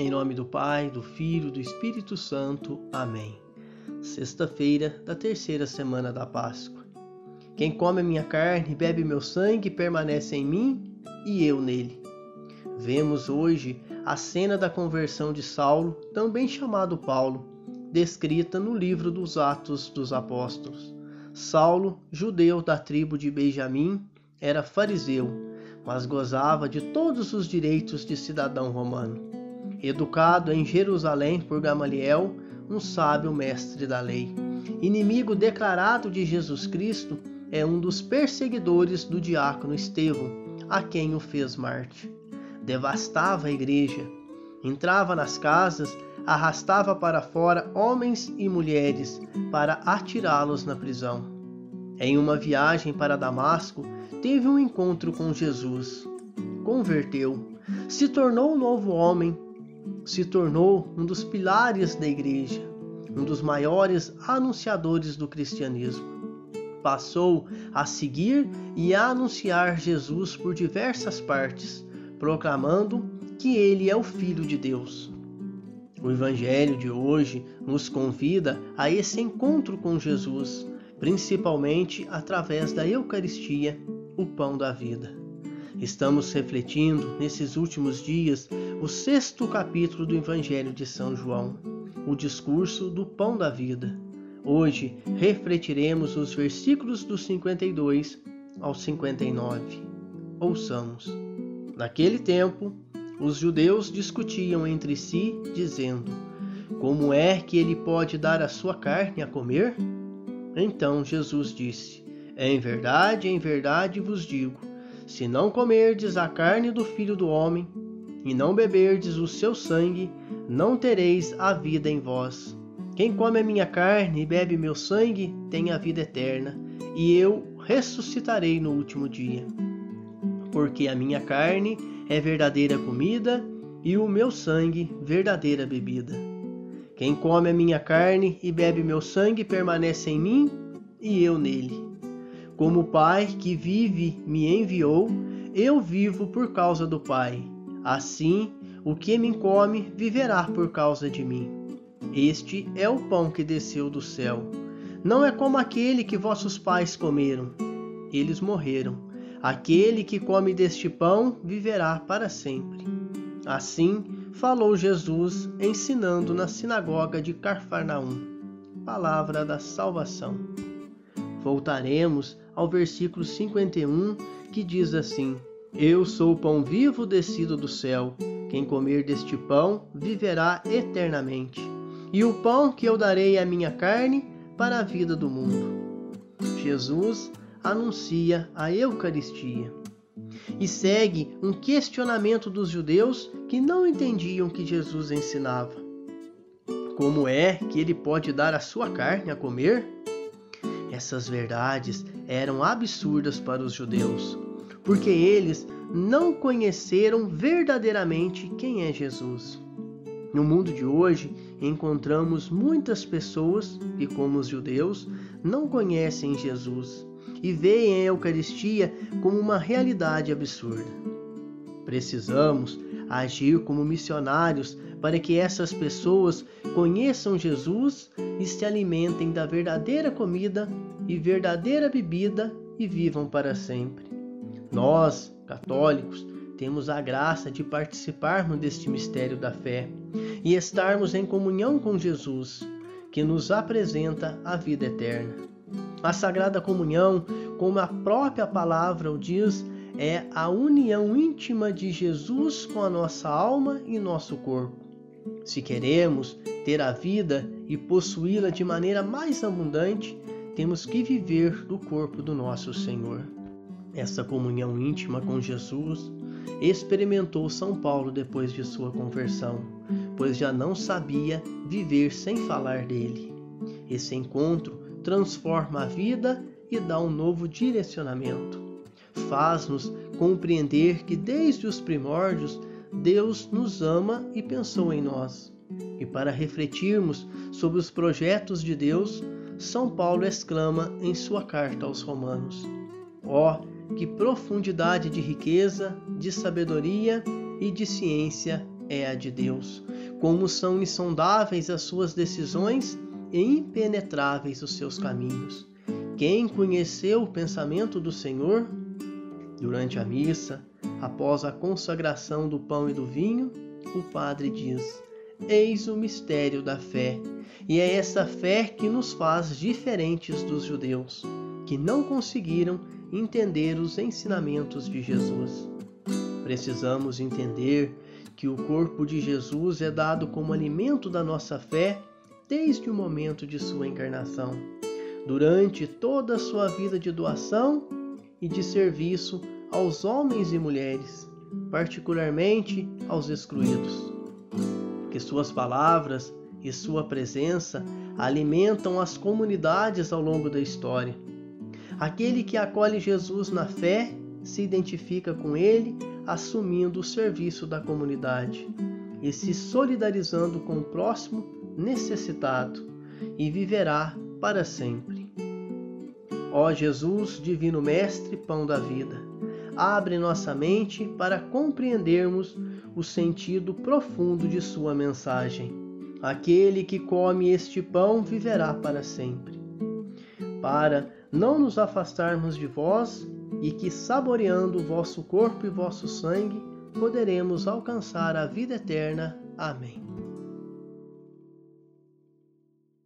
Em nome do Pai, do Filho, do Espírito Santo. Amém. Sexta-feira da terceira semana da Páscoa. Quem come a minha carne e bebe meu sangue permanece em mim e eu nele. Vemos hoje a cena da conversão de Saulo, também chamado Paulo, descrita no livro dos Atos dos Apóstolos. Saulo, judeu da tribo de Benjamim, era fariseu, mas gozava de todos os direitos de cidadão romano. Educado em Jerusalém por Gamaliel, um sábio mestre da lei. Inimigo declarado de Jesus Cristo, é um dos perseguidores do diácono Estevão, a quem o fez Marte. Devastava a igreja, entrava nas casas, arrastava para fora homens e mulheres para atirá-los na prisão. Em uma viagem para Damasco, teve um encontro com Jesus. Converteu, se tornou um novo homem, se tornou um dos pilares da igreja, um dos maiores anunciadores do cristianismo. Passou a seguir e a anunciar Jesus por diversas partes, proclamando que ele é o Filho de Deus. O Evangelho de hoje nos convida a esse encontro com Jesus, principalmente através da Eucaristia, o pão da vida. Estamos refletindo nesses últimos dias o sexto capítulo do Evangelho de São João, o discurso do pão da vida. Hoje refletiremos os versículos do 52 ao 59. Ouçamos. Naquele tempo, os judeus discutiam entre si, dizendo: Como é que ele pode dar a sua carne a comer? Então Jesus disse: Em verdade, em verdade vos digo: se não comerdes a carne do filho do homem e não beberdes o seu sangue, não tereis a vida em vós. Quem come a minha carne e bebe meu sangue tem a vida eterna, e eu ressuscitarei no último dia. Porque a minha carne é verdadeira comida e o meu sangue verdadeira bebida. Quem come a minha carne e bebe meu sangue permanece em mim e eu nele. Como o Pai que vive me enviou, eu vivo por causa do Pai. Assim, o que me come viverá por causa de mim. Este é o pão que desceu do céu. Não é como aquele que vossos pais comeram. Eles morreram Aquele que come deste pão viverá para sempre. Assim falou Jesus, ensinando na sinagoga de Carfarnaum. Palavra da salvação. Voltaremos ao versículo 51, que diz assim: Eu sou o pão vivo descido do céu. Quem comer deste pão viverá eternamente. E o pão que eu darei é a minha carne para a vida do mundo. Jesus anuncia a Eucaristia e segue um questionamento dos judeus que não entendiam que Jesus ensinava. Como é que ele pode dar a sua carne a comer? Essas verdades eram absurdas para os judeus, porque eles não conheceram verdadeiramente quem é Jesus. No mundo de hoje, encontramos muitas pessoas que, como os judeus, não conhecem Jesus e veem a Eucaristia como uma realidade absurda. Precisamos agir como missionários para que essas pessoas conheçam Jesus e se alimentem da verdadeira comida e verdadeira bebida e vivam para sempre. Nós, católicos, temos a graça de participarmos deste mistério da fé e estarmos em comunhão com Jesus, que nos apresenta a vida eterna. A Sagrada Comunhão, como a própria palavra o diz, é a união íntima de Jesus com a nossa alma e nosso corpo. Se queremos ter a vida e possuí-la de maneira mais abundante, temos que viver do corpo do nosso Senhor. Essa comunhão íntima com Jesus experimentou São Paulo depois de sua conversão, pois já não sabia viver sem falar dele. Esse encontro transforma a vida e dá um novo direcionamento. Faz-nos compreender que desde os primórdios Deus nos ama e pensou em nós. E para refletirmos sobre os projetos de Deus, São Paulo exclama em sua carta aos Romanos: Ó, oh, que profundidade de riqueza, de sabedoria e de ciência é a de Deus! como são insondáveis as suas decisões e impenetráveis os seus caminhos. Quem conheceu o pensamento do Senhor? Durante a missa, após a consagração do pão e do vinho, o padre diz: Eis o mistério da fé. E é essa fé que nos faz diferentes dos judeus, que não conseguiram entender os ensinamentos de Jesus. Precisamos entender que o corpo de Jesus é dado como alimento da nossa fé desde o momento de sua encarnação, durante toda a sua vida de doação e de serviço aos homens e mulheres, particularmente aos excluídos. Que suas palavras e sua presença alimentam as comunidades ao longo da história. Aquele que acolhe Jesus na fé se identifica com ele, assumindo o serviço da comunidade e se solidarizando com o próximo necessitado e viverá para sempre. Ó Jesus, Divino Mestre, Pão da Vida, abre nossa mente para compreendermos o sentido profundo de Sua mensagem. Aquele que come este pão viverá para sempre. Para não nos afastarmos de vós e que, saboreando vosso corpo e vosso sangue, poderemos alcançar a vida eterna. Amém.